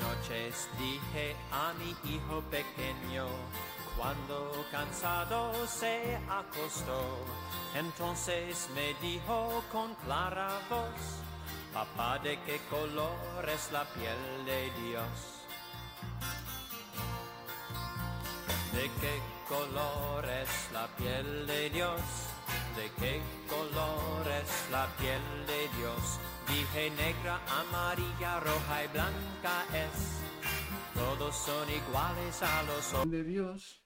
noches dije a mi hijo pequeño, cuando cansado se acostó, entonces me dijo con clara voz, papá, ¿de qué color es la piel de Dios? ¿De qué color es la piel de Dios? ¿De qué color es la piel de Dios? Dije negra, amarilla, roja y blanca es. Todos son iguales a los ojos. de Dios.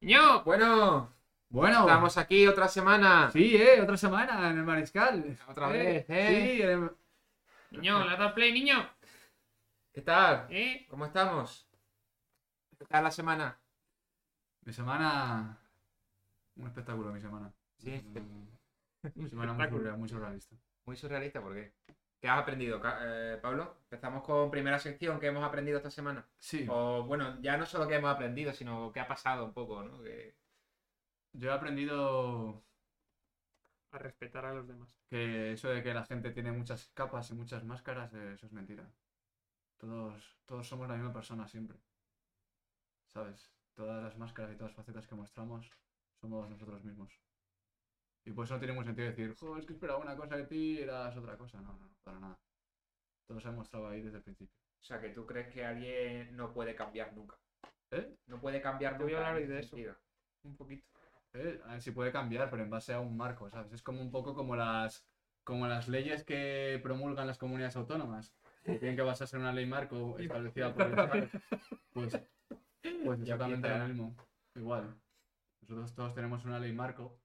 Niño, bueno, Bueno, estamos aquí otra semana. sí, eh, otra semana en el Mariscal. Otra Eh, vez, eh. Sí, en el- Niño, ¿le has dado play, niño? ¿Qué tal? ¿Eh? ¿Cómo estamos? ¿Qué tal la semana? mi semana. Un espectáculo, mi semana. Sí, Mi semana muy surrealista. muy surrealista, ¿por qué? ¿Qué has aprendido, eh, Pablo? Empezamos con primera sección que hemos aprendido esta semana. Sí, O bueno, ya no solo que hemos aprendido, sino que ha pasado un poco, ¿no? Que... yo he aprendido A respetar a los demás. que eso de que la gente tiene muchas capas y muchas máscaras, eh, eso es mentira. Todos, todos somos la misma persona siempre. ¿Sabes? Todas las máscaras y todas las facetas que mostramos somos nosotros mismos. Y por eso no tiene ningún sentido decir, jo, es que esperaba una cosa de ti y eras otra cosa. No, no, para nada. Todo se ha mostrado ahí desde el principio. O sea, que tú crees que alguien no puede cambiar nunca. ¿Eh? No puede cambiar Te voy a nunca. hablar de eso. sentido. Un poquito. Eh, a ver si puede cambiar, pero en base a un marco, ¿sabes? Es como un poco como las, como las leyes que promulgan las comunidades autónomas. Que tienen que basarse en una ley marco establecida por el Estado. Pues, pues exactamente empieza. lo mismo. Igual. Nosotros todos tenemos una ley marco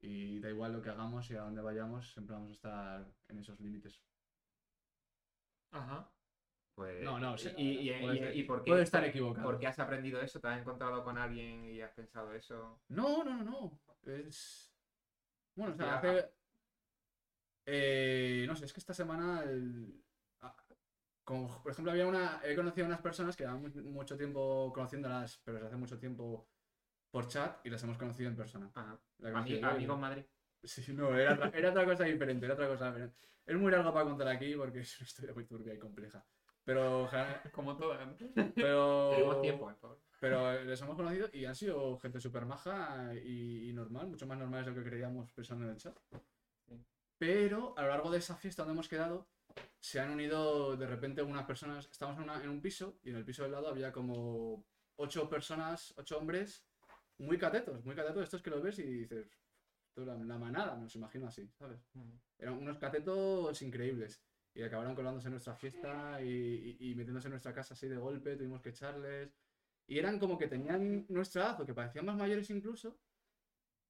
y da igual lo que hagamos y a dónde vayamos, siempre vamos a estar en esos límites. Ajá. Pues, No, no, sí, y, y, y- por qué, puede estar equivocado. ¿Por qué has aprendido eso? ¿Te has encontrado con alguien y has pensado eso? No, no, no, no. Es. Bueno, o sea, hace. Eh, no sé, es que esta semana. el- Como, por ejemplo, había una. He conocido a unas personas que llevan mu- mucho tiempo conociéndolas, pero desde hace mucho tiempo por chat y las hemos conocido en persona. Ajá. La Ami- conocí- Amigos en Madrid. Sí, no, era, otra- era otra cosa diferente, era otra cosa diferente. Es muy largo para contar aquí porque es una historia muy turbia y compleja. Pero, Como todas. ¿no? pero, Tenemos tiempo, eh, pero les hemos conocido y han sido gente súper maja y, y normal, mucho más normales de lo que creíamos pensando en el chat. Sí. Pero a lo largo de esa fiesta donde hemos quedado, se han unido de repente unas personas. Estamos en, una- en un piso y en el piso del lado había como ocho personas, ocho hombres muy catetos, muy catetos, estos que los ves y dices, la, la manada, me los imagino así, ¿sabes? Eran unos catetos increíbles. Y acabaron colándose en nuestra fiesta y, y- y metiéndose en nuestra casa así de golpe, tuvimos que echarles. Y eran como que tenían nuestra edad, o que parecían más mayores incluso,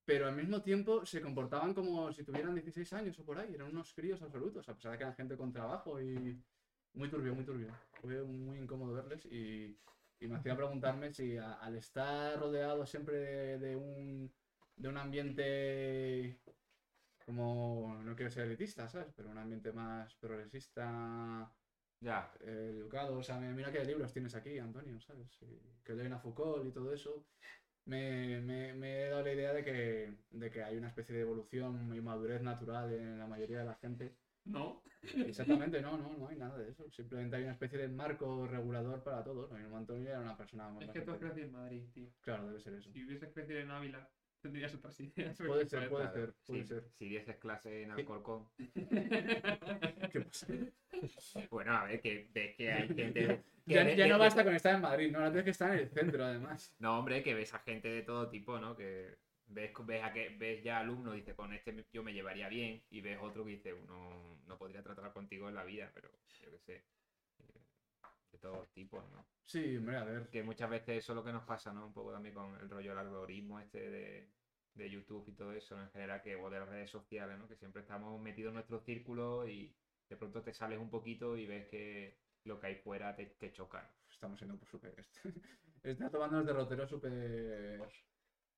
pero al mismo tiempo se comportaban como si tuvieran 16 años o por ahí. Eran unos críos absolutos, a pesar de que eran gente con trabajo y muy turbio, muy turbio. Fue muy incómodo verles y, y me hacía preguntarme si a- al estar rodeado siempre de, de un, de un ambiente como, no quiero ser elitista, ¿sabes? Pero un ambiente más progresista, Ya. eh, educado. O sea, mira qué libros tienes aquí, Antonio, ¿sabes? Y que leen a Foucault y todo eso. Me, me- me he dado la idea de que, de que hay una especie de evolución y madurez natural en la mayoría de la gente. No. Exactamente, no, no, no hay nada de eso. Simplemente hay una especie de marco regulador para todos. Lo mismo Antonio era una persona más Es que tú has bastante- crecido en Madrid, tío. Claro, debe ser eso. Si hubieses crecido en Ávila, tendrías otras ideas. Puede ser, puede Claro, ser, puede ser. si dieses clase en Alcorcón. ¿Qué pasa? Bueno, a ver, que ves que hay gente. que Ya, de- ya de- no de- basta con estar en Madrid, no, ahora tienes que estar en el centro además. No, hombre, que ves a gente de todo tipo, ¿no? Que ves, ves, a que, ves ya alumnos y dices, con este yo me llevaría bien. Y ves otro que dice, uno no podría tratar contigo en la vida, pero yo qué sé. eh, De todos tipos, ¿no? Sí, hombre, a ver. Que muchas veces eso es lo que nos pasa, ¿no? Un poco también con el rollo del algoritmo este de, de YouTube y todo eso, ¿no? En general, que, o de las redes sociales, ¿no? Que siempre estamos metidos en nuestro círculo y de pronto te sales un poquito y ves que lo que hay fuera te, te choca. ¿no? Estamos siendo pues, súper. Está tomando los derroteros súper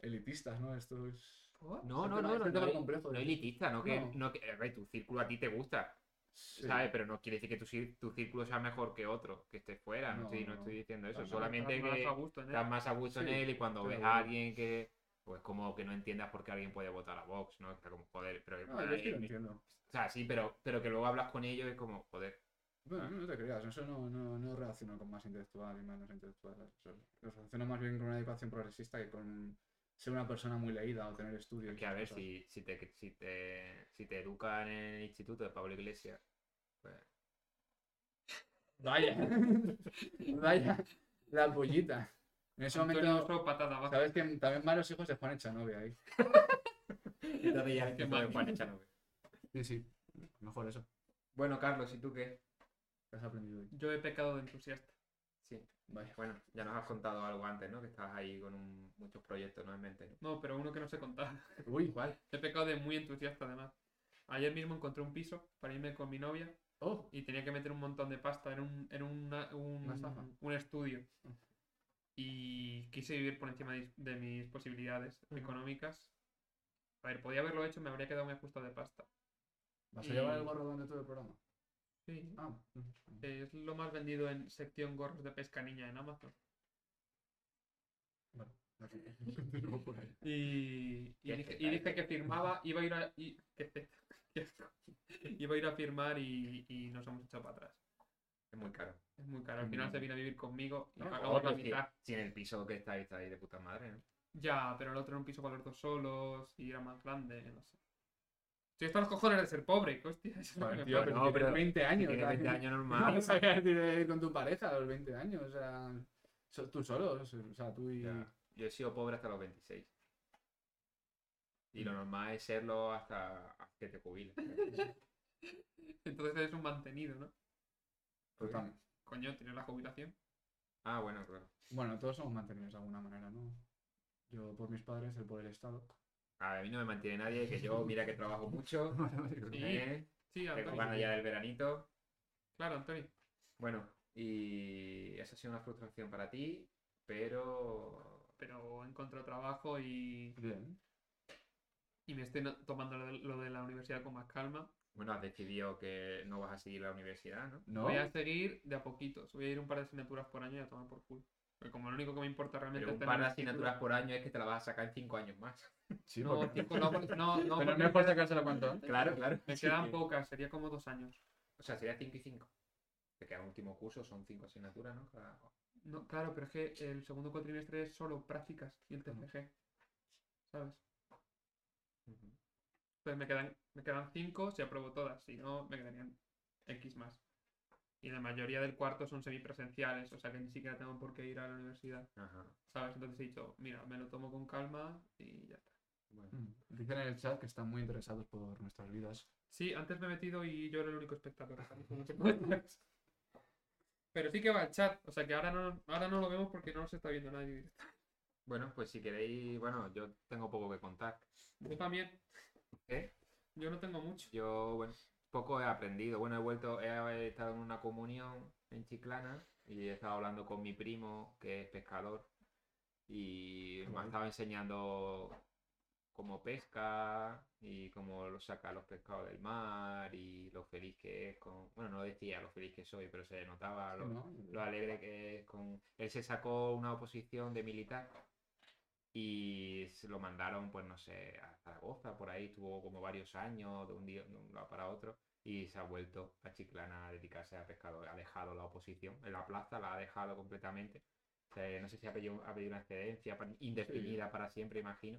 elitistas, ¿no? Esto es. No, no, no, es no, no, complejo, no elitista, no que, No. no que a ver, tu círculo a ti te gusta, Sí. ¿sabes? Pero no quiere decir que tu, tu círculo sea mejor que otro, que esté fuera, no, No, estoy, no no. estoy diciendo eso, solamente Estás más que a gusto en él. estás más a gusto en él y cuando ves bueno. a alguien que, pues como que no entiendas por qué alguien puede votar a Vox, ¿no? Está como, joder, pero... No, yo sí lo entiendo. o sea, sí, pero, pero que luego hablas con ellos es como, joder, Bueno, no te creas, eso no, no, no relaciono con más intelectual y menos intelectual. Lo relaciono más bien con una educación progresista que con ser una persona muy leída o tener estudios. Es que a ver, si, si, te, si, te, si te educan en el instituto de Pablo Iglesias, pues Vaya, vaya, la pollita. En ese Antonio momento, abajo. sabes que también van los hijos de Juan Echanove ahí. entonces ya puede Juan Echanove. Sí, sí, mejor eso. Bueno, Carlos, ¿y tú qué? ¿Qué has aprendido hoy? Yo he pecado de entusiasta. Sí. Bueno, ya nos has contado algo antes, ¿no? Que estabas ahí con un- muchos proyectos, ¿no? En mente, ¿no? No, pero uno que no sé contar. Uy, ¿cuál? He pecado de muy entusiasta además. Ayer mismo encontré un piso para irme con mi novia Oh, y tenía que meter un montón de pasta en un, en una- un, Una un estudio. Y quise vivir por encima de, de mis posibilidades Ujú. económicas. A ver, podía haberlo hecho, me habría quedado muy justo de pasta. ¿vas a llevar el gorro durante todo el programa? Sí. Ah, Es lo más vendido en sección gorros de pesca niña en Amazon. bueno. Por ahí. Y, y que firmaba, iba a ir a. y- iba a ir a firmar y, y nos hemos echado para atrás. Es muy caro. Es muy caro. Al final Mm. se vino a vivir conmigo y No, pagamos la mitad. si en el piso que estáis, estáis de puta madre, ¿no? Ya, pero el otro era un piso para los dos solos y era más grande, no sé. Estoy hasta los cojones de ser pobre, hostia. tío, pasa. pero no, pero 20 Si años. tienes 20 años No normal. sabías ir con tu pareja a los 20 años, o sea, so- tú solo, o sea, tú y... Ya. Yo he sido pobre hasta los 26. Y lo normal es serlo hasta, que te jubiles. Entonces eres un mantenido, ¿no? Total. Coño, tienes la jubilación. Ah, bueno, claro. Bueno, todos somos mantenidos de alguna manera, ¿no? Yo por mis padres, él por el Estado. A mí no me mantiene nadie, que yo, mira que trabajo mucho. Sí. ¿eh? Sí, Tengo ganas ya del veranito. Claro, Antonio. Bueno, y esa ha sido una frustración para ti, pero... Pero he encontrado trabajo y, Bien. y me estoy tomando lo de, lo de la universidad con más calma. Bueno, has decidido que no vas a seguir la universidad, ¿no? ¿No? Voy a seguir de a poquitos. Voy a ir un par de asignaturas por año y a tomar por culo. Porque como lo único que me importa realmente Pero es un tener par de asignaturas por año es que te la vas a sacar en 5 años más. Sí, No, porque- cinco, no, no, no, Pero porque no es por sacárselo cuanto antes. Claro, claro. me Sí, quedan que- pocas, sería como dos años. O sea, sería 5 y 5. Te queda un último curso, son 5 asignaturas, ¿no? Cada- No, claro, pero es que el segundo cuatrimestre es solo prácticas y el TFG. ¿Sabes? Ujú. Entonces me quedan, me quedan cinco si apruebo todas, si no, me quedarían X más. Y la mayoría del cuarto son semipresenciales, o sea que ni siquiera tengo por qué ir a la universidad, Ajá. ¿sabes? Entonces he dicho, mira, me lo tomo con calma y ya está. Bueno. Mm. Dicen en el chat que están muy interesados por nuestras vidas. Sí, antes me he metido y yo era el único espectador. Pero sí que va el chat, o sea que ahora no, ahora no lo vemos porque no nos está viendo nadie. Bueno, pues si queréis, bueno, yo tengo poco que contar. Yo también, ¿Eh? yo no tengo mucho. Yo, bueno, poco he aprendido. Bueno, he vuelto, he estado en una comunión en Chiclana y he estado hablando con mi primo, que es pescador, y me estado enseñando cómo pesca y cómo lo saca los pescados del mar y lo feliz que es con... Bueno, no decía lo feliz que soy, pero se notaba lo, lo alegre que es con... Él se sacó una oposición de militar y se lo mandaron, pues no sé, a Zaragoza, por ahí, estuvo como varios años de un día de un lado para otro y se ha vuelto a Chiclana a dedicarse a pescado. Ha dejado la oposición en la plaza, la ha dejado completamente. O sea, no sé si ha pedido, ha pedido una excedencia indefinida para siempre, imagino.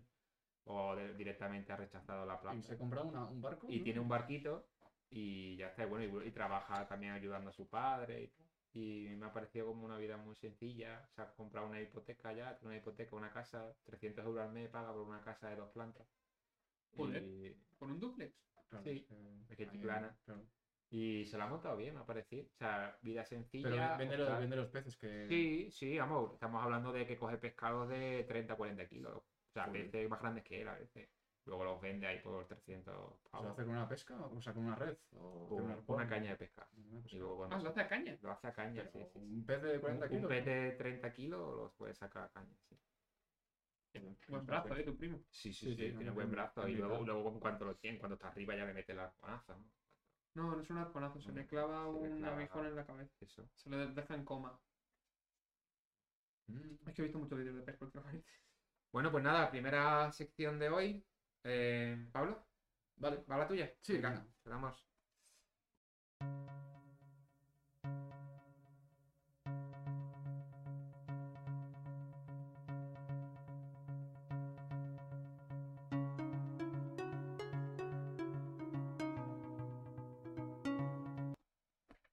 O de- directamente ha rechazado la plaza Y se compra una- un barco. y ¿no? tiene un barquito y ya está, y bueno, y, y trabaja también ayudando a su padre y tal. Y me ha parecido como una vida muy sencilla. Se ha comprado una hipoteca ya, una hipoteca, una casa, 300 euros al mes paga por una casa de dos plantas. Joder. Y, ¿Con un duplex? Claro, sí, es claro. y se la ha montado bien, me ha parecido. O sea, vida sencilla. Pero vende los, vende los peces que. Sí, sí, vamos, estamos hablando de que coge pescados de 30 40 kilos. O sea, Joder. peces más grandes que él a veces. Luego los vende ahí por 300 ¿Se lo pavos. hace con una pesca? O sea, con una red. O Con una, caña de pesca. Una pesca. Y luego cuando Ah, se- lo hace a caña. Lo hace a caña, sí, sí, sí. Un pez de 40 Un, kilos. un pez de 30 kilos los puede sacar a caña, sí. Buen brazo, eh, tu primo. Sí, sí, sí, tiene no, buen brazo. Y luego, luego en cuanto lo tiene, cuando está arriba ya le mete la arponaza, ¿no? No, no es un arponazo, se No, le clava se le un clava. aguijón en la cabeza. Eso. Se le deja en coma. Mm. Es que he visto muchos vídeos de pesca últimamente. Bueno, pues nada, primera sección de hoy. Eh, ¿Pablo? Vale. ¿Va la tuya? Sí. Venga, vamos.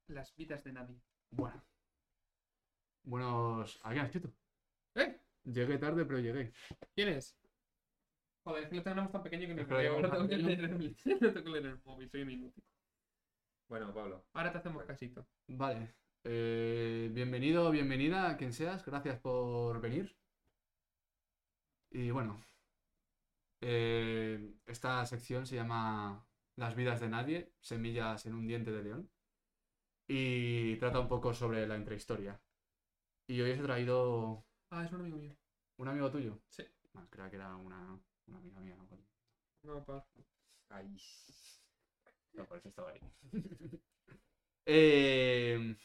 Las vidas de nadie. Bueno. Buenos. ¿A qué has escrito? ¿Eh? Llegué tarde, pero llegué. ¿Quién es? Joder, es que lo tenemos tan pequeño que ni me Ahora tengo que leer el- no tengo que leer en el móvil, soy un inútil. Bueno, Pablo. Ahora te hacemos casito. Vale. eh, bienvenido bienvenida quien seas. Gracias por venir. Y bueno. eh, esta sección se llama Las vidas de nadie, semillas en un diente de león. Y trata un poco sobre la intrahistoria. Y hoy os he traído Ah, es un amigo mío. un amigo tuyo. Sí. Ah, creía que era una, una amiga mía. ¿no? No, pa. Ay. No, por eso estaba ahí. Eh,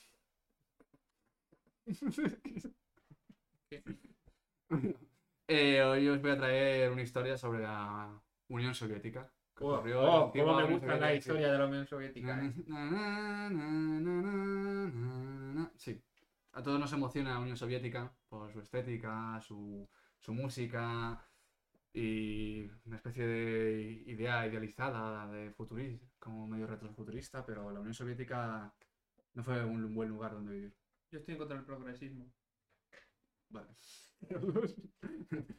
eh, hoy os voy a traer una historia sobre la Unión Soviética. Oh, oh, cómo me gusta la historia de la Unión Soviética. eh. Sí, a todos nos emociona la Unión Soviética por su estética, su, su música y una especie de idea idealizada de futurismo, como medio retrofuturista, pero la Unión Soviética no fue un buen lugar donde vivir. Yo estoy en contra del progresismo. Vale.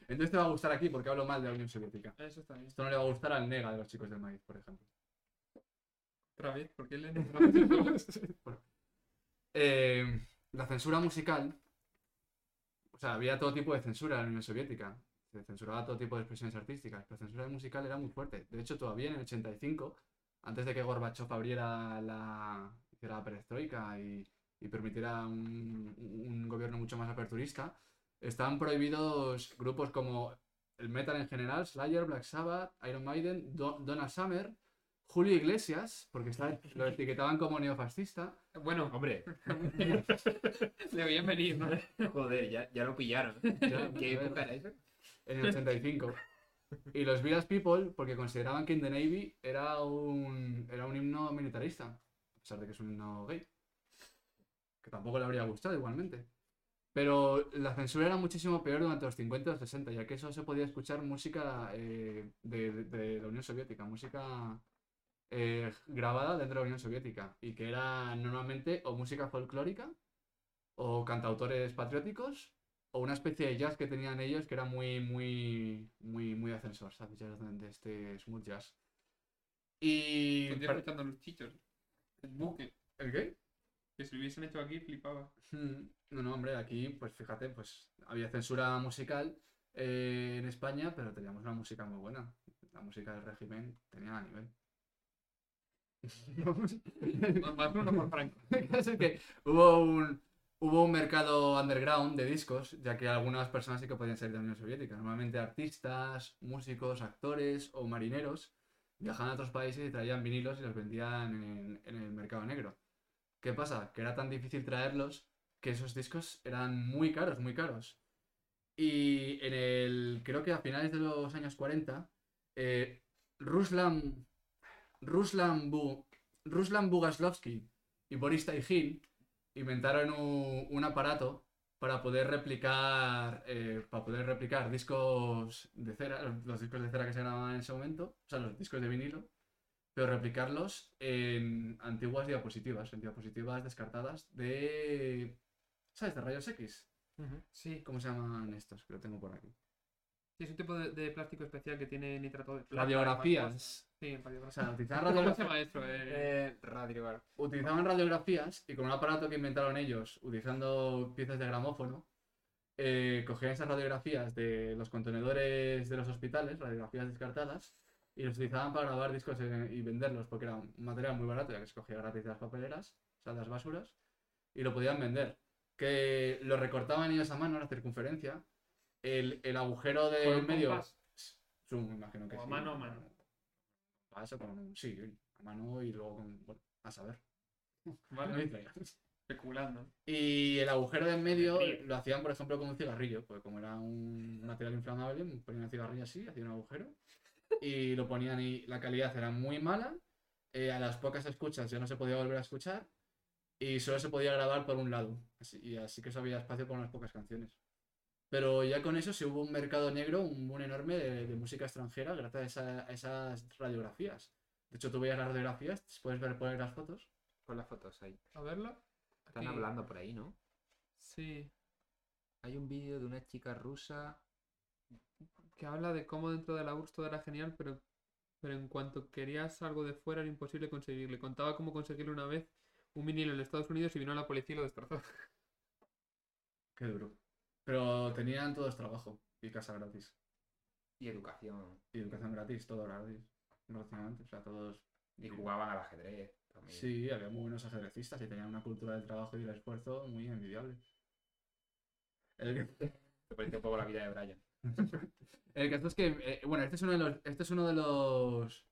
Entonces te va a gustar aquí porque hablo mal de la Unión Soviética. Eso está bien. Esto no le va a gustar al nega de los chicos del maíz, por ejemplo. Otra vez, ¿por qué le Bueno. Eh, la censura musical. O sea, había todo tipo de censura en la Unión Soviética. Se censuraba todo tipo de expresiones artísticas. pero La censura musical era muy fuerte. De hecho, todavía en el 85, antes de que Gorbachev abriera la, hiciera la perestroika y, y permitiera un, un gobierno mucho más aperturista, estaban prohibidos grupos como el metal en general, Slayer, Black Sabbath, Iron Maiden, Do- Donna Summer, Julio Iglesias, porque lo etiquetaban como neofascista. Bueno, Hombre, le voy a venir, ¿no? joder, ya, ya lo pillaron. ¿Qué época era eso? En el 85. Y los Village People, porque consideraban que In the Navy era un, era un himno militarista, a pesar de que es un himno gay. Que tampoco le habría gustado igualmente. Pero la censura era muchísimo peor durante los 50 y los 60, ya que eso se podía escuchar música eh, de, de- la Unión Soviética, música eh, grabada dentro de la Unión Soviética, y que era normalmente o música folclórica, o cantautores patrióticos, o una especie de jazz que tenían ellos que era muy, muy, muy, muy ascensor, ¿sabes? Jazz de este smooth jazz. Y... Estoy escuchando los chichos. El buque. ¿El qué? Que si lo hubiesen hecho aquí, flipaba. Mm, No, no, hombre, aquí, pues fíjate, pues había censura musical eh, en España, pero teníamos una música muy buena. La música del régimen tenía a nivel. Más uno por Franco. Que hubo un, hubo un mercado underground de discos, ya que algunas personas sí que podían ser de la Unión Soviética. Normalmente artistas, músicos, actores o marineros viajaban a otros países y traían vinilos y los vendían en, el mercado negro. ¿Qué pasa? Que era tan difícil traerlos que esos discos eran muy caros, muy caros. Y en el, creo que a finales de los años 40, eh, Ruslan, Ruslan, Bu- Ruslan Bugaslovsky y Boris Taigin inventaron un, un aparato para poder replicar eh, para poder replicar discos de cera, los discos de cera que se grababan en ese momento, o sea, los discos de vinilo, pero replicarlos en antiguas diapositivas, en diapositivas descartadas de ¿sabes? de rayos X. Sí. ¿Cómo se llaman estos? Que lo tengo por aquí. Sí, es un tipo de, de plástico especial que tiene nitrato de plata. Radiografías. Sí, O radiografías. sea, utilizaban ¿Cómo se radiografías. llama esto? Eh, Eh, utilizaban radiografías y con un aparato que inventaron ellos, utilizando piezas de gramófono, eh, cogían esas radiografías de los contenedores de los hospitales, radiografías descartadas, y los utilizaban para grabar discos en- y venderlos, porque era un material muy barato, ya que se cogía gratis de las papeleras, o sea, de las basuras, y lo podían vender. Que lo recortaban ellos a mano, la circunferencia, el, el agujero del medio... me imagino que O sí. mano a mano. Paso con, sí, a mano y luego con, bueno, a saber. Vale, No especulando. Y el agujero de en medio lo hacían, por ejemplo, con un cigarrillo, porque como era un material inflamable, ponían el cigarrillo así, hacían un agujero y lo ponían y la calidad era muy mala, eh, a las pocas escuchas ya no se podía volver a escuchar y solo se podía grabar por un lado, así, y así que eso había espacio para unas pocas canciones. Pero ya con eso se hubo un mercado negro, un boom enorme de, de música extranjera gracias a, esa- a esas radiografías. De hecho, tú veías las radiografías, puedes ver poner las fotos Pon las fotos ahí. A verla. Están Aquí. hablando por ahí, ¿no? Sí. Hay un vídeo de una chica rusa. Que habla de cómo dentro de la URSS todo era genial, pero, pero en cuanto querías algo de fuera era imposible conseguirle. Contaba cómo conseguirle una vez un vinilo en Estados Unidos y vino la policía y lo destrozó. Qué duro. Pero tenían todos trabajo y casa gratis. Y educación. Y educación gratis, todo gratis. Prácticamente. O sea, todos. Y jugaban al ajedrez también. Sí, había muy buenos ajedrecistas y tenían una cultura del trabajo y del esfuerzo muy envidiable. El, Te parece un poco la vida de Brian. el caso es que, eh, bueno, este es uno de los, este es uno de los,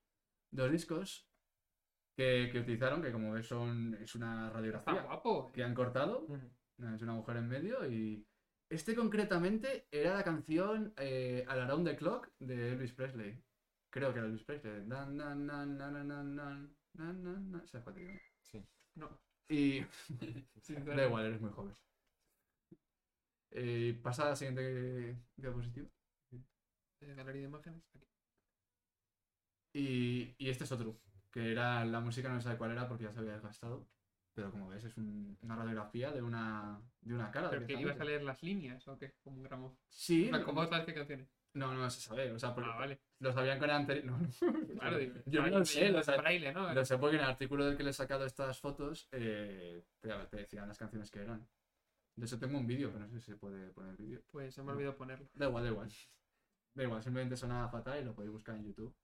de los discos que, que utilizaron, que como ves son, es una radiografía guapo. que han cortado, es una mujer en medio y este concretamente era la canción eh, Al Around the Clock de Elvis Presley. Creo que era Elvis Presley. Dan, dan, dan, nan, nan, nan, nan, nan, nan, nan. ¿Sabes cuál te digo? Sí. No. Y Da igual, eres muy joven. Eh, pasa a la siguiente diapositiva. Eh, Galería de imágenes. Aquí. Y, y este es otro, que era la música, no sé cuál era porque ya se había desgastado. Pero como ves, es un- una radiografía de una, de una cara. ¿Pero que ibas a directamente. leer las líneas o qué? Como un gramo. Sí, O sea, ¿Cómo sabes qué canciones? no, no se sabe. O sea, porque Ah, vale. lo sabían con anterior. No, no. Claro, digo, Yo no lo sé, lo braille, ¿no? lo sé porque en el artículo del que le he sacado estas fotos eh, te, te decían las canciones que eran. De eso tengo un vídeo, pero no sé si se puede poner vídeo. Pues se me ha olvidado ponerlo. Da igual, da igual. Da igual, simplemente suena fatal y lo podéis buscar en YouTube.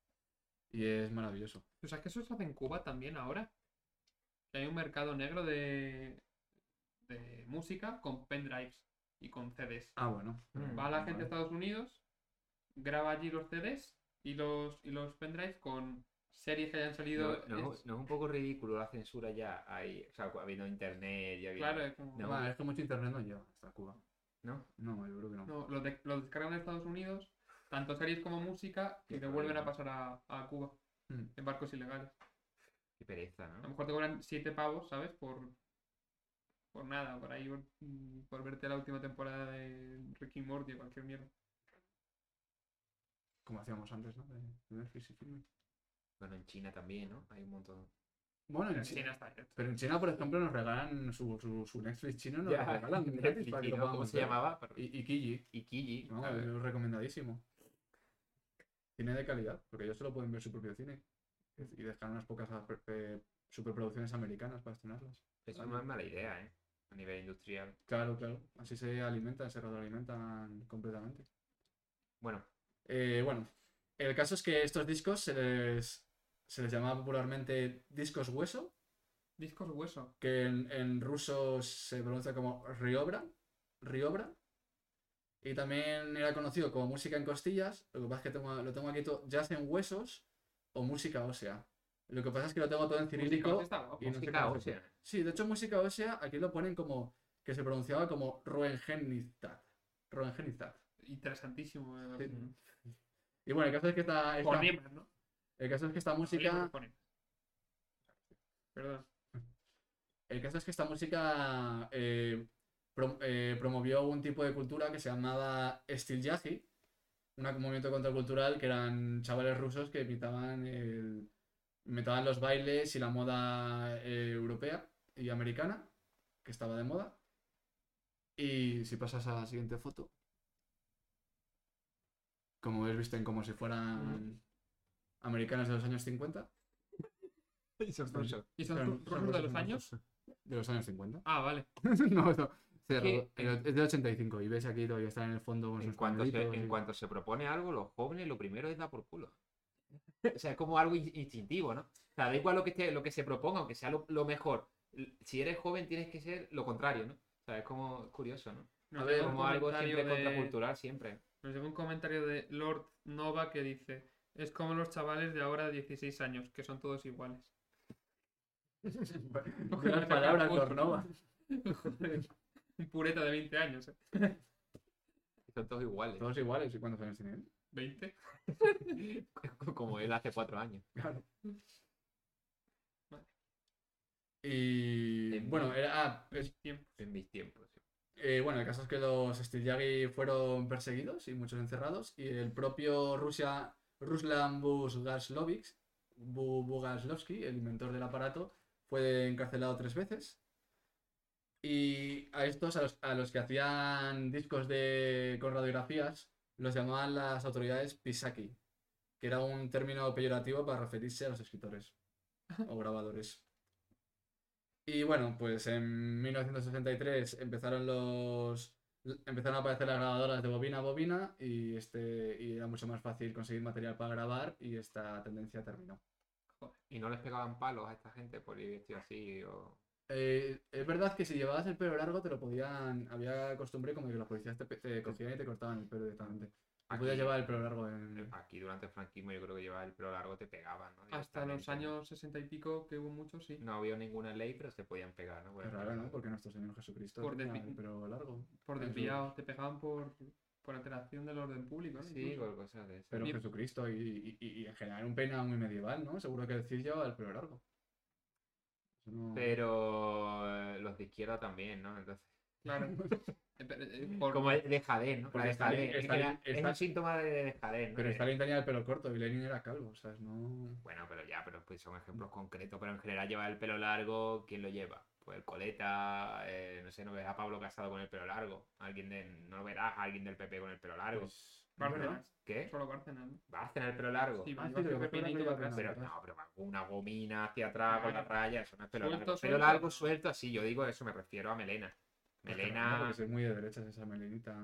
Y es maravilloso. O sea, que eso se hace en Cuba también ahora. Hay un mercado negro de, de música con pendrives y con CDs. Ah, bueno. Mm. Va la gente a. Estados Unidos, graba allí los CDs y los, y los pendrives con series que hayan salido. no, es- no es un poco ridículo la censura ya ahí. O sea, habiendo internet y habiendo. Claro, es como- No. Es que mucho internet no llega hasta Cuba. ¿No? No, yo creo que no. No, los, de- los descargan en Estados Unidos, tanto series como música, y Qué devuelven a pasar a, a Cuba Mm. en barcos ilegales. Qué pereza, A lo ¿no? mejor te cobran 7 pavos, ¿sabes? Por, por nada, por ahí, por, por verte la última temporada de Ricky Morty o cualquier mierda. Como hacíamos antes, ¿no? De, de Netflix y Filmin. Bueno, en China también, ¿no? Hay un montón. Bueno, Pero en en China. China está. Pero en China, por ejemplo, nos regalan su, su, su Netflix chino, nos Ya, lo regalan Netflix, para que lo ¿no? ¿Cómo se llamaba? Pero- Ikiji. ver. es recomendadísimo. Cine de calidad, porque ellos solo pueden ver su propio cine. Y dejar unas pocas eh, superproducciones americanas para estrenarlas. Eso no es mala idea, ¿eh? A nivel industrial. Claro, claro. Así se alimentan, se retroalimentan completamente. Bueno, Eh, bueno, el caso es que estos discos se les, se les llamaba popularmente discos hueso, Discos hueso. que en, en ruso se pronuncia como riobra, riobra, y también era conocido como música en costillas, lo que pasa es que tengo, lo tengo aquí todo, jazz en huesos o música ósea. Lo que pasa es que lo tengo todo en cirílico. no sé música ósea. Sí, de hecho música ósea aquí lo ponen como que se pronunciaba como Roengeniztat. Roengeniztat. Interesantísimo. eh, Sí. Y bueno, el caso es que esta, esta- Fonemas, ¿no? el caso es que esta música. Perdón. El caso es que esta música eh, prom- eh, promovió un tipo de cultura que se llamaba Stilyagi, un movimiento contracultural que eran chavales rusos que imitaban, el- imitaban los bailes y la moda eh, europea y americana, que estaba de moda. Y si pasas a la siguiente foto, como ves, visten como si fueran americanos de los años 50. Y son rusos. ¿Y son Son- ru- son rusos de los años? De los años 50. Ah, vale. no, no. Es de 85 y ves aquí todavía está en el fondo con En sus cuanto, se, pañuelitos en y- cuanto se propone algo, los jóvenes lo primero es dar por culo. O sea, es como algo in- instintivo, ¿no? O sea, da igual lo que, esté- lo que se proponga, aunque sea lo, lo mejor. Si eres joven, tienes que ser lo contrario, ¿no? O sea, es como curioso, ¿no? Nos A ver, Como algo siempre de- contracultural, siempre. Nos llega un comentario de Lord Nova que dice: Es como los chavales de ahora de 16 años, que son todos iguales. Buenas palabras, Cornova. Joder, Un pureta de 20 años, ¿eh? Son todos iguales. Todos iguales. ¿Y cuántos años tienen? 20. Como él hace cuatro años. Claro. Vale. Y En bueno, mi- era, ah, es- Tiempo. En mis tiempos. sí. eh, bueno, el caso es que los Stilyagi fueron perseguidos y muchos encerrados. Y el propio Rusia, Ruslan Bugaslovich, Bu- Bugaslovsky, el inventor del aparato, fue encarcelado tres veces. Y a estos, a los, a los que hacían discos de, con radiografías, los llamaban las autoridades pisaki, que era un término peyorativo para referirse a los escritores o grabadores. Y bueno, pues en 1963 empezaron los empezaron a aparecer las grabadoras de bobina a bobina y este y era mucho más fácil conseguir material para grabar y esta tendencia terminó. ¿Y no les pegaban palos a esta gente por ir vestido así? O... Eh, es verdad que si llevabas el pelo largo te lo podían. Había costumbre como que los policías te, te cogían y te cortaban el pelo directamente. Aquí- podías llevar el pelo largo en. Aquí durante el franquismo yo creo que llevaba el pelo largo te pegaban, ¿no? Hasta los años 60 y pico, que hubo muchos, sí. No había ninguna ley, pero se podían pegar, ¿no? El raro, ¿no? Porque nuestro Señor Jesucristo Por tenía el pelo largo. Por desviado, te pegaban por, por alteración del orden público, ¿no? Sí, por cosas de eso. Pero Jesucristo y, y- y en general un peinado muy medieval, ¿no? Seguro que el Cid llevaba el pelo largo. No- Pero eh, los de izquierda también, ¿no? Entonces, Claro. Eh, eh, por- como el dejadez, ¿no? Porque Stalin- dejadez, Stalin- es un síntoma de dejadez, ¿no? Pero Stalin tenía el pelo corto y Lenin era calvo, ¿sabes? No. Bueno, pero ya, pero pues son ejemplos concretos, pero en general lleva el pelo largo, ¿quién lo lleva? Pues el coleta, eh, no sé, no ves a Pablo Casado con el pelo largo, alguien de, no lo verás a alguien del PP con el pelo largo. Pues, Bárcenas. ¿Qué? Solo Bárcenas, ¿no? ¿Vas a tener el pelo largo? Sí, Ah, sí, pero atrás. Pero atrás. no, pero una gomina hacia atrás con la raya, eso no es pelo Suelto, largo. Pelo suelto. largo, suelto, así, yo digo eso, me refiero a melena. No, Melena. porque soy muy de derechas esa melenita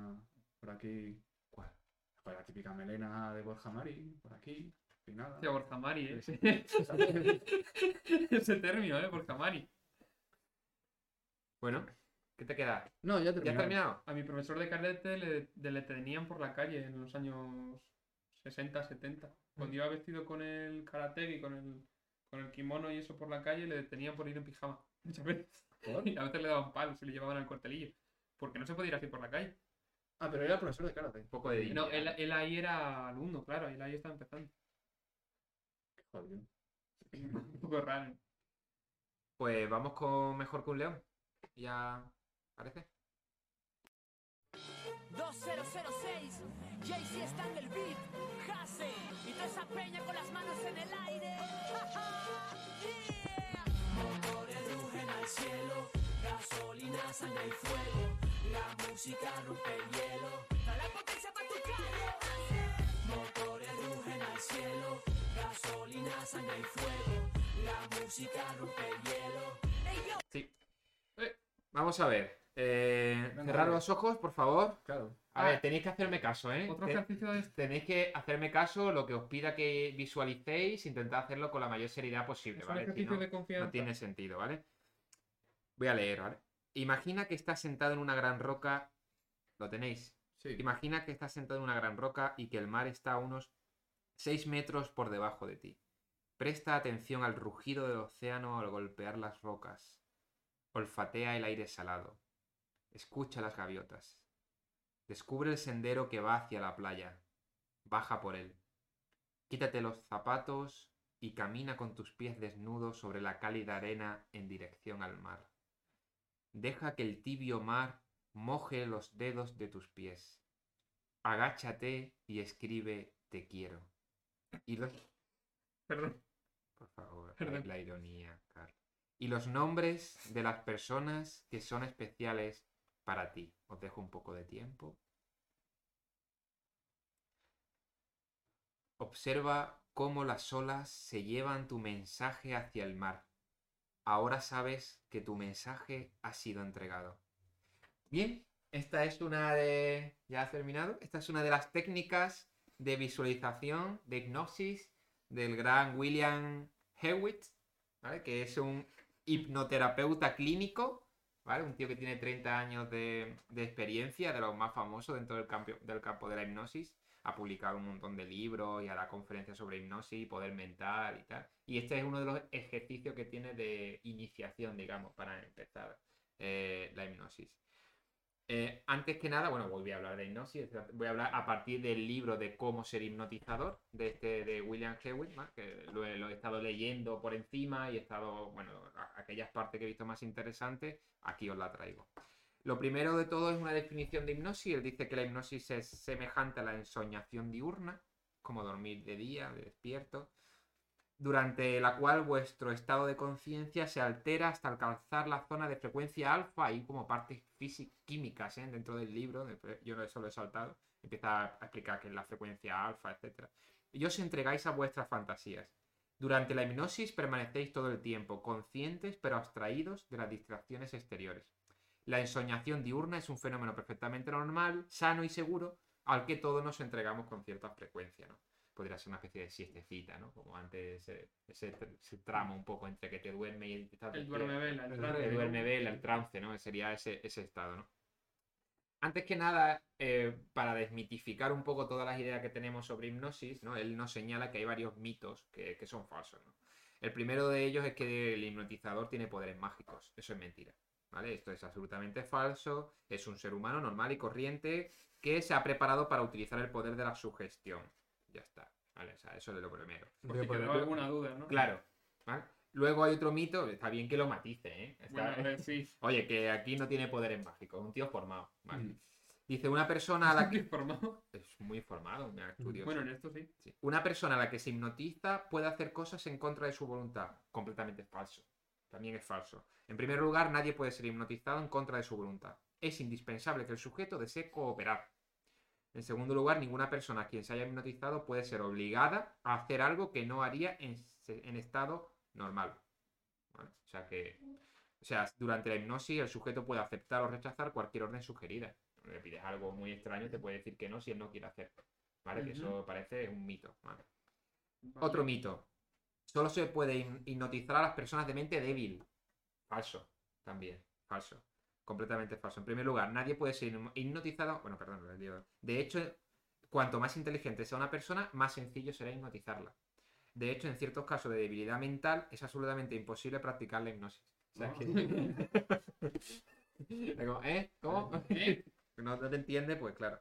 por aquí. ¿Cuál? Pues la típica melena de Borja Mari, por aquí, peinada. Hostia, Borja Mari, ¿eh? Sí, Ese término, ¿eh? Borja Mari. Bueno, ¿qué te queda? No, ya ¿Ya has terminé. terminado? A mi profesor de carrete le, de- le tenían por la calle en los años 60, 70. Mm. Cuando iba vestido con el karate y con el, con el kimono y eso por la calle, le detenían por ir en pijama. Muchas veces. ¿Por? Y a veces le daban palos y le llevaban al cuartelillo. Porque no se podía ir así por la calle. Ah, pero era profesor de karate. Un poco de No, él, él ahí era alumno, claro, él ahí estaba empezando. Joder. Un poco raro. Pues vamos con Mejor que un león. ¿Ya parece? 2006, Jay-Z está en el beat, Hase, y toda esa peña con las manos en el aire. Yeah. Motores rugen al cielo, gasolina, sangre y fuego, la música rompe el hielo, trae la potencia para tu calle. Motores rugen al cielo, gasolina, sangre y fuego, la música rompe el hielo. Yo. Sí. Eh, vamos a ver. Eh, Venga, cerrar los ojos, por favor. Claro. A Ah. ver, tenéis que hacerme caso, ¿eh? Otro Te- ejercicio de Tenéis que hacerme caso, lo que os pida que visualicéis, intentad hacerlo con la mayor seriedad posible, es un ¿vale? Si ejercicio no, de confianza. no tiene sentido, ¿vale? Voy a leer, ¿vale? Imagina que estás sentado en una gran roca. ¿Lo tenéis? Sí. Imagina que estás sentado en una gran roca y que el mar está a unos 6 metros por debajo de ti. Presta atención al rugido del océano al golpear las rocas. Olfatea el aire salado. Escucha las gaviotas. Descubre el sendero que va hacia la playa. Baja por él. Quítate los zapatos y camina con tus pies desnudos sobre la cálida arena en dirección al mar. Deja que el tibio mar moje los dedos de tus pies. Agáchate y escribe te quiero. Y. Perdón. Por favor, la ironía, Carlos. Y los nombres de las personas que son especiales para ti. Os dejo un poco de tiempo. Observa cómo las olas se llevan tu mensaje hacia el mar. Ahora sabes que tu mensaje ha sido entregado. Bien, esta es una de... ¿Ya has terminado? Esta es una de las técnicas de visualización, de hipnosis del gran William Hewitt, ¿vale? Que es un hipnoterapeuta clínico, ¿vale? Un tío que tiene 30 años de, experiencia, de los más famosos dentro del campo, del campo de la hipnosis. Ha publicado un montón de libros y hará conferencias sobre hipnosis y poder mental y tal. Y este es uno de los ejercicios que tiene de iniciación, digamos, para empezar eh, la hipnosis. Eh, antes que nada, bueno, voy a hablar de hipnosis, voy a hablar a partir del libro de cómo ser hipnotizador de este de William Hewitt, ¿no? que lo he, estado leyendo por encima y he estado, bueno, aquellas partes que he visto más interesantes, aquí os la traigo. Lo primero de todo es una definición de hipnosis. Él dice que la hipnosis es semejante a la ensoñación diurna, como dormir de día, de despierto. Durante la cual vuestro estado de conciencia se altera hasta alcanzar la zona de frecuencia alfa. Hay como partes químicas ¿eh? dentro del libro, después yo eso lo he saltado. Empieza a explicar qué es la frecuencia alfa, etc. Y os entregáis a vuestras fantasías. Durante la hipnosis permanecéis todo el tiempo conscientes pero abstraídos de las distracciones exteriores. La ensoñación diurna es un fenómeno perfectamente normal, sano y seguro, al que todos nos entregamos con cierta frecuencia, ¿no? Podría ser una especie de siestecita, ¿no? Como antes ese, ese, tr- ese tramo un poco entre que te duerme y estás El duerme vela, el El trance, El duerme vela, el trance, ¿no? Sería ese, ese estado, ¿no? Antes que nada, eh, para desmitificar un poco todas las ideas que tenemos sobre hipnosis, ¿no? Él nos señala que hay varios mitos que, que son falsos, ¿no? El primero de ellos es que el hipnotizador tiene poderes mágicos. Eso es mentira. ¿Vale? Esto es absolutamente falso. Es un ser humano normal y corriente que se ha preparado para utilizar el poder de la sugestión. Ya está. ¿Vale? O sea, eso es lo primero. Por si quedó alguna duda, ¿no? Claro. ¿vale? Luego hay otro mito, está bien que lo matice, ¿eh? Está- Bueno, sí. Oye, que aquí no tiene poderes mágicos, es un tío formado. ¿vale? Mm. Dice una persona a la que. Informado. Es muy formado, estudioso. Bueno, en esto sí. Sí. Una persona a la que se hipnotiza puede hacer cosas en contra de su voluntad. Completamente falso. También es falso. En primer lugar, nadie puede ser hipnotizado en contra de su voluntad. Es indispensable que el sujeto desee cooperar. En segundo lugar, ninguna persona a quien se haya hipnotizado puede ser obligada a hacer algo que no haría en, estado normal. ¿Vale? O sea que. O sea, durante la hipnosis el sujeto puede aceptar o rechazar cualquier orden sugerida. Le pides algo muy extraño, te puede decir que no si él no quiere hacer. ¿Vale? Que eso parece un mito. ¿vale? Vale. Otro mito. Solo se puede hipnotizar a las personas de mente débil. Falso. También. Falso. Completamente falso. En primer lugar, nadie puede ser hipno- hipnotizado. Bueno, perdón. De hecho, cuanto más inteligente sea una persona, más sencillo será hipnotizarla. De hecho, en ciertos casos de debilidad mental, es absolutamente imposible practicar la hipnosis. O sea que- Como, ¿Eh? ¿Cómo? ¿Eh? no, no te entiende, pues claro.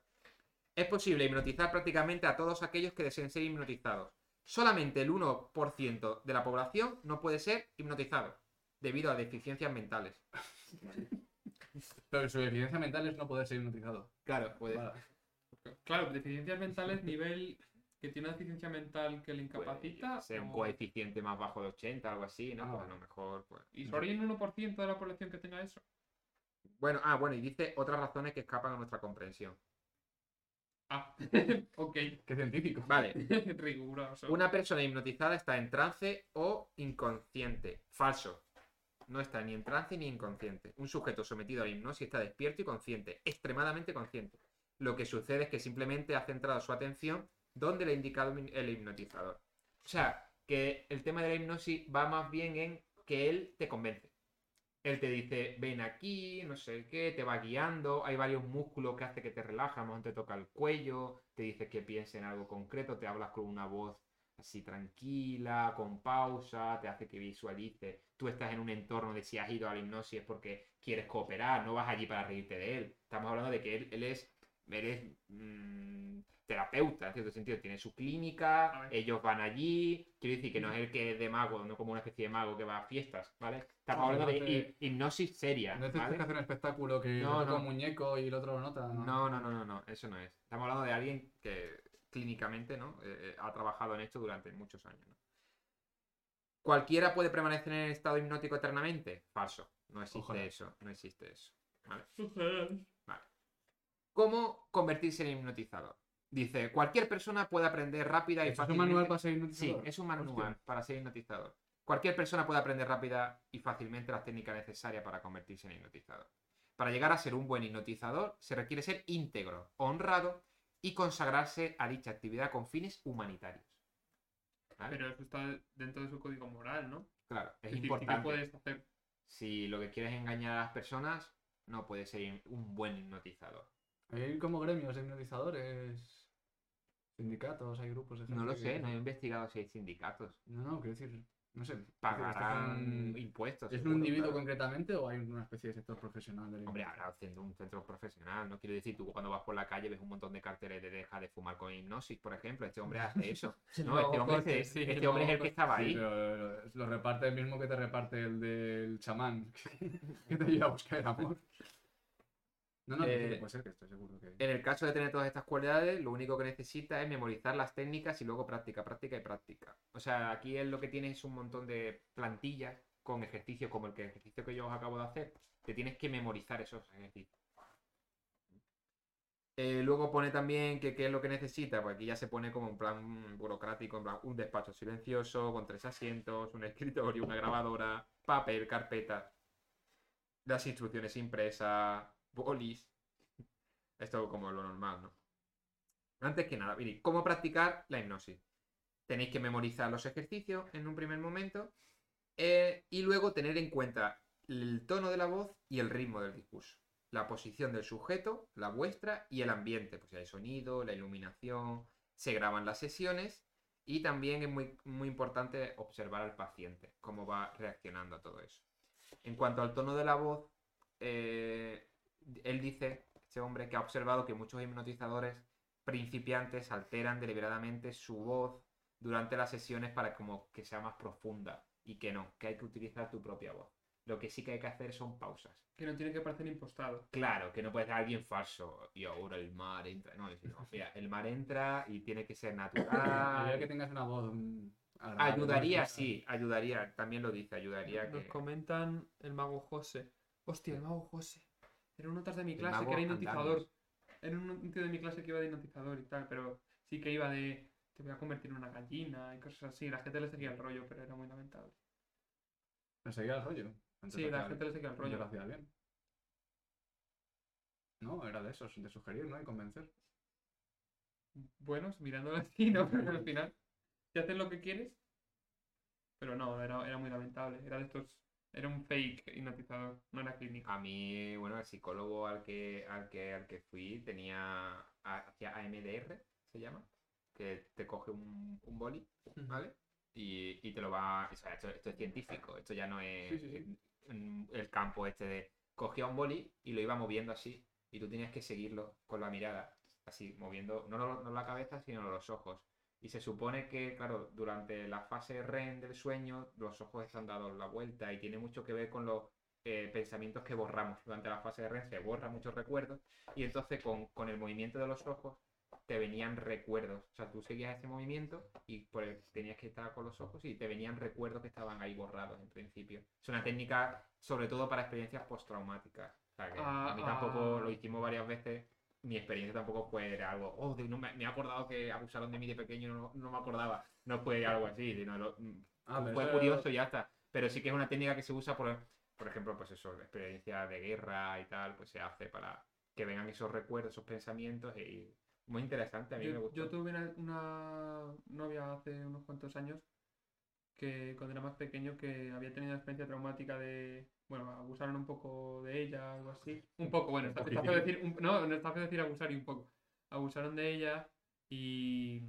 Es posible hipnotizar prácticamente a todos aquellos que deseen ser hipnotizados. Solamente el 1% de la población no puede ser hipnotizado debido a deficiencias mentales. Pero su deficiencia mental es no poder ser hipnotizado. Claro, puede. Vale. Claro, deficiencias mentales, nivel que tiene una deficiencia mental que le puede, incapacita. sé, un o- coeficiente más bajo de 80, algo así, ¿no? Ah, Pues a lo mejor, pues. ¿Y solo hay un 1% de la población que tenga eso? Bueno, ah, bueno, y dice otras razones que escapan a nuestra comprensión. Ah, ok. Qué científico. Vale, Riguroso. Una persona hipnotizada está en trance o inconsciente. Falso. No está ni en trance ni inconsciente. Un sujeto sometido a la hipnosis está despierto y consciente, extremadamente consciente. Lo que sucede es que simplemente ha centrado su atención donde le ha indicado el hipnotizador. O sea, que el tema de la hipnosis va más bien en que él te convence. Él te dice, ven aquí, no sé qué, te va guiando, hay varios músculos que hace que te relajas, a te toca el cuello, te dice que piense en algo concreto, te hablas con una voz así tranquila, con pausa, te hace que visualice. Tú estás en un entorno de si has ido a la hipnosis es porque quieres cooperar, no vas allí para reírte de él. Estamos hablando de que él, él es, él es mm, terapeuta, en cierto sentido, tiene su clínica, ellos van allí. Quiero decir que no es el que es de mago, no como una especie de mago que va a fiestas, ¿vale? Estamos No, hablando de no te- hi- hipnosis seria, No es este ¿vale? que hace un espectáculo que No, muñeco y el otro lo nota. No, No, no, no, no, no, eso no es. Estamos hablando de alguien que clínicamente ¿no? Eh, eh, ha trabajado en esto durante muchos años. ¿no? ¿Cualquiera puede permanecer en el estado hipnótico eternamente? Falso. No existe Ojalá. eso. No existe eso. ¿vale? ¿Cómo convertirse en hipnotizador? Dice, cualquier persona puede aprender rápida y ¿Esto ¿Es un fácilmente. manual para ser Sí, hipnotizador? es un manual Hostia. para ser hipnotizador. Cualquier persona puede aprender rápida y fácilmente las técnicas necesarias para convertirse en hipnotizador. Para llegar a ser un buen hipnotizador se requiere ser íntegro, honrado y consagrarse a dicha actividad con fines humanitarios. ¿Vale? Pero eso está dentro de su código moral, ¿no? claro, es, que importante. puedes hacer. Si lo que quieres es engañar a las personas, no puedes ser un buen hipnotizador. Hay como gremios de hipnotizadores, sindicatos, hay grupos de gente No lo que- sé, no he investigado si hay sindicatos. No, no, quiero decir, no sé. Pagarán ¿esto es un- impuestos. ¿Es un individuo claro. concretamente o hay una especie de sector profesional? del Hombre, habrá un centro, profesional. No quiero decir, tú cuando vas por la calle ves un montón de carteles de deja de fumar con hipnosis, por ejemplo. Este hombre hace eso. No, este hombre, sí, este hombre es el que estaba Sí, ahí. pero lo, lo reparte el mismo que te reparte el del chamán, que te ayuda a buscar el amor. No, no, Eh, que puede ser que estoy seguro que. En el caso de tener todas estas cualidades, lo único que necesita es memorizar las técnicas y luego práctica, práctica y práctica. O sea, aquí él lo que tiene es un montón de plantillas con ejercicios como el que ejercicio que yo os acabo de hacer. Te tienes que memorizar esos ejercicios. Eh, luego pone también que qué es lo que necesita, pues aquí ya se pone como un plan burocrático, en plan un despacho silencioso, con tres asientos, un escritorio, una grabadora, papel, carpeta, las instrucciones impresas, bolis. Esto como lo normal, ¿no? Antes que nada, ¿cómo practicar la hipnosis? Tenéis que memorizar los ejercicios en un primer momento eh, y luego tener en cuenta el tono de la voz y el ritmo del discurso. La posición del sujeto, la vuestra y el ambiente. Pues hay sonido, la iluminación, se graban las sesiones y también es muy, muy importante observar al paciente, cómo va reaccionando a todo eso. En cuanto al tono de la voz, eh, él dice, este hombre, que ha observado que muchos hipnotizadores principiantes alteran deliberadamente su voz durante las sesiones para como que sea más profunda y que no, que hay que utilizar tu propia voz. Lo que sí que hay que hacer son pausas. Que no tiene que parecer impostado. Claro, que no puede ser alguien falso. Y ahora el mar entra. No, es- no, mira, el mar entra y tiene que ser Ayudaría natural. que tengas una voz. Ayudaría, sí, ayudaría. También lo dice, ayudaría Nos que. comentan el mago José. Hostia, el mago José. Era un notas de mi clase que era hipnotizador. Era un tío de mi clase que iba de hipnotizador y tal, pero sí que iba de te voy a convertir en una gallina y cosas así. La gente le seguía el rollo, pero era muy lamentable. Me seguía el rollo. Antes Sí, la gente le seguía el lo rollo. hacía bien. No, era de esos, de sugerir, ¿no? Y convencer. Buenos, mirándolo así, ¿no? Pero al final, si haces lo que quieres. Pero no, era, era muy lamentable. Era de estos. Era un fake hipnotizador, no era clínico. A mí, bueno, el psicólogo al que, al que, al que fui tenía. Hacía AMDR, se llama. Que te coge un, un boli, ¿vale? Y, y te lo va. O sea, esto, esto es científico, esto ya no es Sí, sí, sí. en- el campo este de. Cogía un boli y lo iba moviendo así. Y tú tenías que seguirlo con la mirada. Así, moviendo, no, lo- no la cabeza, sino los ojos. Y se supone que, claro, durante la fase REM del sueño, los ojos están dados la vuelta y tiene mucho que ver con los eh, pensamientos que borramos. Durante la fase de REM se borran muchos recuerdos y entonces con, con el movimiento de los ojos te venían recuerdos. O sea, tú seguías ese movimiento y por el- tenías que estar con los ojos y te venían recuerdos que estaban ahí borrados en principio. Es una técnica sobre todo para experiencias postraumáticas. O sea, que a mí Ah, tampoco ah. lo hicimimos varias veces. Mi experiencia tampoco fue algo, oh, no me, me he acordado que abusaron de mí de pequeño, no, no me acordaba. No fue algo así, sino lo- Ah, pero fue curioso y ya está. Pero sí que es una técnica que se usa por, por ejemplo, pues eso, experiencia de guerra y tal, pues se hace para que vengan esos recuerdos, esos pensamientos y muy interesante, a mí me Yo, gustó. yo tuve una, una novia hace unos cuantos años que cuando era más pequeño que había tenido una experiencia traumática de, bueno, abusaron un poco de ella, algo así. Un poco, bueno, está, está feo decir, un- no, no está feo decir abusar y un poco. Abusaron de ella y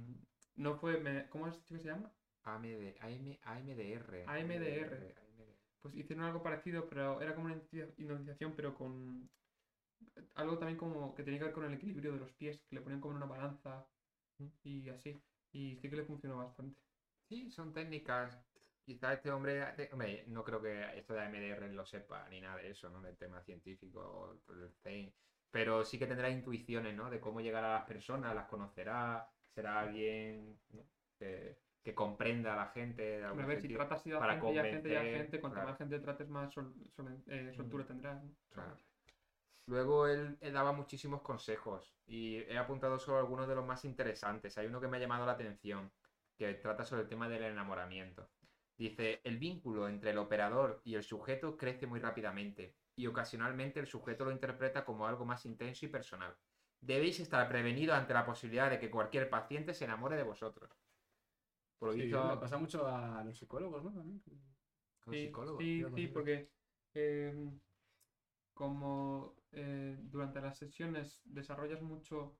no fue, me- ¿cómo has dicho que se llama? AMD, AM, AMDR. AMDR. Pues hicieron algo parecido, pero era como una iniciación, pero con algo también como que tenía que ver con el equilibrio de los pies, que le ponían como en una balanza y así. Y sí que le funcionó bastante. Sí, son técnicas. Quizá este hombre, hombre, no creo que esto de AMDR lo sepa ni nada de eso, ¿no? Del tema científico. Pero sí que tendrá intuiciones, ¿no? De cómo llegar a las personas, las conocerá, será alguien ¿no? que, que comprenda a la gente. de algún Hombre, a ver, si sentido. tratas así a para gente y a gente y a convencer, gente, cuanto claro. más gente trates, más sol- eh, soltura tendrás. ¿no? Claro. Luego él, él daba muchísimos consejos y he apuntado solo algunos de los más interesantes. Hay uno que me ha llamado la atención, que trata sobre el tema del enamoramiento. Dice, el vínculo entre el operador y el sujeto crece muy rápidamente y ocasionalmente el sujeto lo interpreta como algo más intenso y personal. Debéis estar prevenidos ante la posibilidad de que cualquier paciente se enamore de vosotros. Por lo Sí, visto, pasa mucho a los psicólogos, ¿no? También. Sí, psicólogos. sí, sí, porque eh, como eh, durante las sesiones desarrollas mucho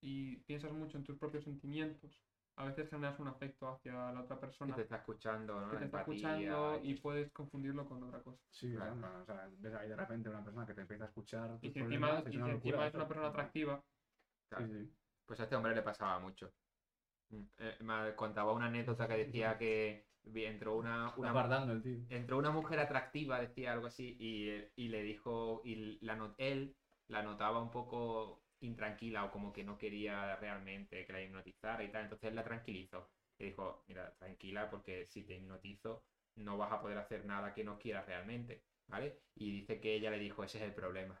y piensas mucho en tus propios sentimientos, a veces generas un afecto hacia la otra que persona te está escuchando, ¿no? que te está empatía escuchando y puedes confundirlo con otra cosa. Sí, Claro. claro, o sea, ves ahí de repente una persona que te empieza a escuchar. Y si encima, problemas, y si una encima locura es una persona atractiva, Claro. Sí, sí. Pues a este hombre le pasaba mucho. Mm, eh, me contaba una anécdota que decía que entró una, una, guardando el tío. entró una mujer atractiva, decía algo así, y, eh, y le dijo, y la él la notaba un poco intranquila o como que no quería realmente que la hipnotizara y tal. Entonces él la tranquilizó. Le dijo, mira, tranquila porque si te hipnotizo no vas a poder hacer nada que no quieras realmente, ¿vale? Y dice que ella le dijo, ese es el problema.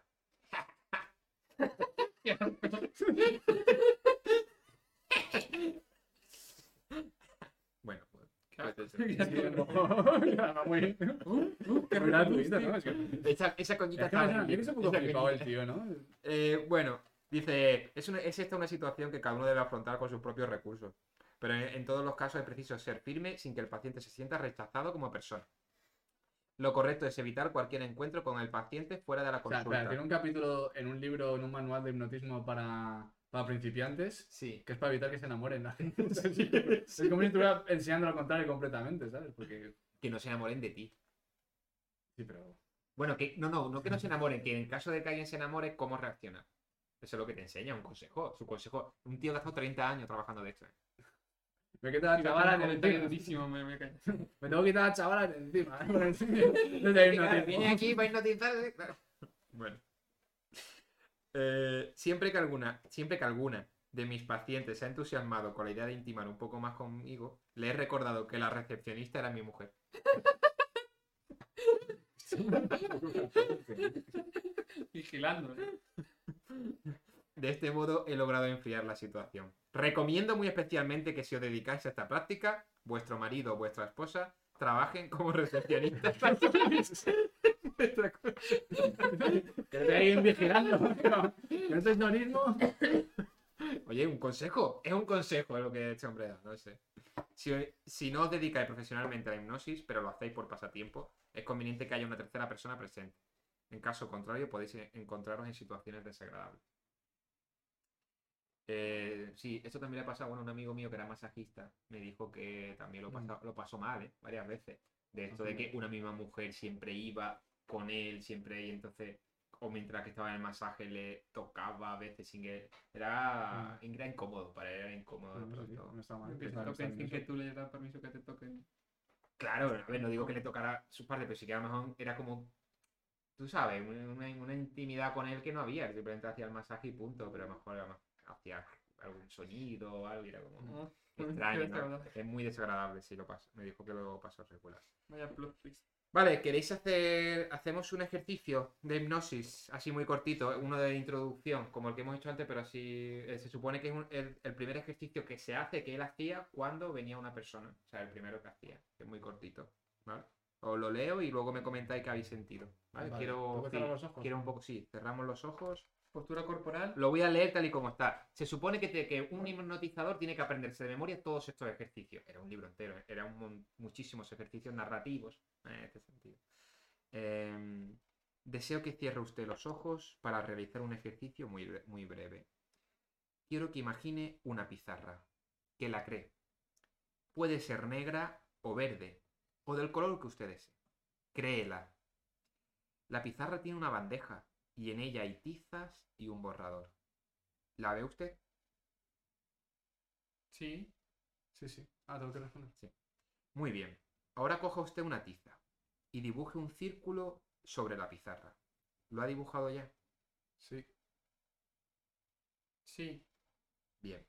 Bueno, Esa, esa coñita Es que me estaba suena- muy es un bien, poco esa flipado el tío, ¿no? Eh, bueno, dice, es, una- es esta una situación que cada uno debe afrontar con sus propios recursos. Pero en, en todos los casos es preciso ser firme sin que el paciente se sienta rechazado como persona. Lo correcto es evitar cualquier encuentro con el paciente fuera de la O sea, consulta. tiene un capítulo en un libro, en un manual de hipnotismo para, para principiantes, Sí. que es para evitar que se enamoren. la gente. Es como si estuviera enseñando lo contrario completamente, ¿sabes? Porque. Que no se enamoren de ti. Sí, pero. Bueno, que no, no, no que no se enamoren, que en caso de que alguien se enamore, ¿cómo reacciona? Eso es lo que te enseña, un consejo. Su consejo. Un tío que ha estado 30 años trabajando de esto. ¿eh? Me quita la chavala en el durísimo, me, me callo. Me tengo que quitar la chavala de encima. ¿eh? Viene aquí para hipnotizarse. claro. Bueno. Eh, siempre, que alguna, siempre que alguna de mis pacientes se ha entusiasmado con la idea de intimar un poco más conmigo, le he recordado que la recepcionista era mi mujer. Vigilando. ¿eh? De este modo he logrado enfriar la situación. Recomiendo muy especialmente que si os dedicáis a esta práctica, vuestro marido o vuestra esposa trabajen como recepcionistas. Que te ahí vigilando. no es norismo. Oye, un consejo. Es un consejo lo que este hombre da, no sé. Si, si no os dedicáis profesionalmente a la hipnosis, pero lo hacéis por pasatiempo, es conveniente que haya una tercera persona presente. En caso contrario, podéis encontraros en situaciones desagradables. Eh, sí, esto también le ha pasado bueno, a un amigo mío que era masajista. Me dijo que también lo, pasa- lo pasó mal, ¿eh? Varias veces. De esto de que una misma mujer siempre iba con él, siempre, y entonces, o mientras que estaba en el masaje, le tocaba a veces sin que. Era, era incómodo, para él era incómodo. de No, sí, no está mal. Que sin que tú le das permiso que te toquen. Claro, a ver, no digo que le tocara sus partes, pero sí que a lo mejor era como, tú sabes, una, una- intimidad con él que no había, simplemente hacía el masaje y punto, pero a lo mejor a hacía algún sonido o algo y era como. Es muy desagradable, sí, lo paso. Me dijo que lo pasó secuelas. Vaya plot twist. Vale, ¿queréis hacer, hacemos un ejercicio de hipnosis, así muy cortito, uno de introducción, como el que hemos hecho antes, pero así, eh, se supone que es un- el, el primer ejercicio que se hace, que él hacía cuando venía una persona, o sea, el primero que hacía, que es muy cortito, ¿vale? Os lo leo y luego me comentáis qué habéis sentido, ¿vale? Vale, quiero, ¿tengo que sí, cerrar los ojos? quiero un poco, sí, cerramos los ojos, Postura corporal. lo voy a leer tal y como está. Se supone que, te- que un hipnotizador tiene que aprenderse de memoria todos estos ejercicios. Era un libro entero, ¿eh? eran muchísimos ejercicios narrativos en este sentido. Em, deseo que cierre usted los ojos para realizar un ejercicio muy, muy breve. Quiero que imagine una pizarra, que la cree. Puede ser negra o verde, o del color que usted desee. Créela. La pizarra tiene una bandeja y en ella hay tizas y un borrador. ¿La ve usted? Sí. Sí, sí. Ah, tengo que responder. Muy bien. Ahora coja usted una tiza y dibuje un círculo sobre la pizarra. ¿Lo ha dibujado ya? Sí. Sí. Bien.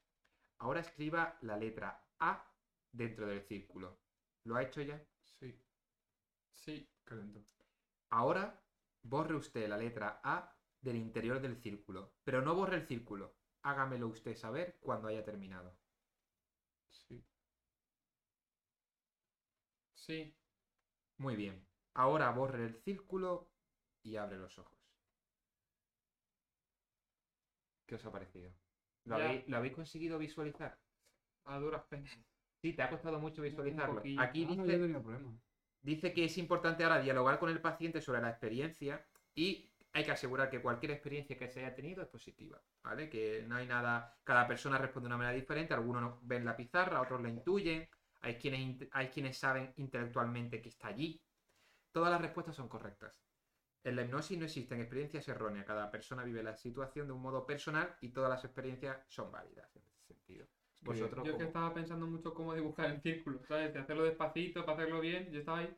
Ahora escriba la letra A dentro del círculo. ¿Lo ha hecho ya? Sí. Lento. Ahora borre usted la letra A del interior del círculo, pero no borre el círculo. Hágamelo usted saber cuando haya terminado. Sí. Sí. Muy bien. Ahora borre el círculo y abre los ojos. ¿Qué os ha parecido? ¿Lo, habéis, lo habéis conseguido visualizar? A duras penas. Sí, te ha costado mucho visualizarlo. Aquí Ah, no, yo dice, tenido problema. Dice que es importante ahora dialogar con el paciente sobre la experiencia y hay que asegurar que cualquier experiencia que se haya tenido es positiva, ¿vale? Que no hay nada, cada persona responde de una manera diferente, algunos no- ven la pizarra, otros la intuyen, hay quienes, hay quienes saben intelectualmente que está allí. Todas las respuestas son correctas. En la hipnosis no existen experiencias erróneas, cada persona vive la situación de un modo personal y todas las experiencias son válidas en ese sentido. Vosotros, Yo es que estaba pensando mucho cómo dibujar el círculo, ¿sabes? De hacerlo despacito para hacerlo bien. Yo estaba ahí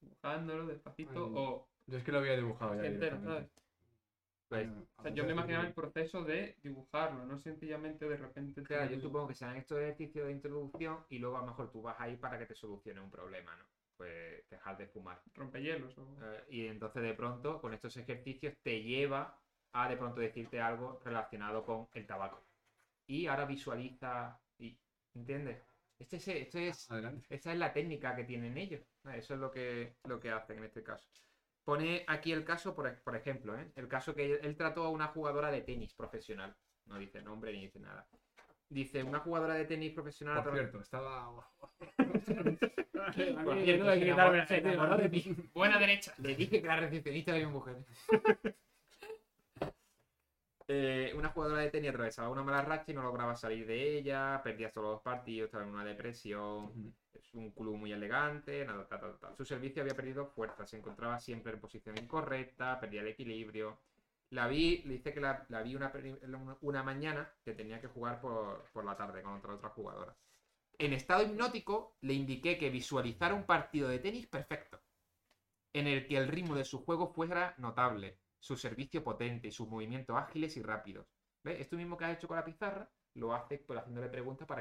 dibujándolo despacito Ay, o Yo es que lo había dibujado ya. entero, directamente. ¿sabes? Pues, O sea, yo me imaginaba el proceso de dibujarlo, no sencillamente de repente. Claro, yo supongo que serán estos ejercicios de introducción y luego a lo mejor tú vas ahí para que te solucione un problema, ¿no? Pues dejar de fumar. Rompehielos o. Eh, y entonces de pronto con estos ejercicios te lleva a de pronto decirte algo relacionado con el tabaco. Y ahora visualiza ¿entiendes? Este es, esto es, esa es la técnica que tienen ellos. Eso es lo que, lo que hacen en este caso. Pone aquí el caso, por, por ejemplo, ¿eh? el caso que él, él trató a una jugadora de tenis profesional. No dice nombre ni dice nada. Dice, una jugadora de tenis profesional... Por cierto, estaba. Por cierto, de. Buena derecha. Le dije que la recepcionista era mi mujer. Eh, una jugadora de tenis atravesaba una mala racha y no lograba salir de ella, perdía todos los partidos, estaba en una depresión. Es un club muy elegante, nada, ta, ta, ta. Su servicio había perdido fuerza, se encontraba siempre en posición incorrecta, perdía el equilibrio. La vi, le dice que la, la vi una- una mañana que tenía que jugar por, por la tarde contra otra jugadora. En estado hipnótico le indiqué que visualizara un partido de tenis perfecto, en el que el ritmo de su juego fuera notable, su servicio potente sus movimientos ágiles y rápidos. ¿Ves? Esto mismo que has hecho con la pizarra, lo hace pues, haciéndole preguntas para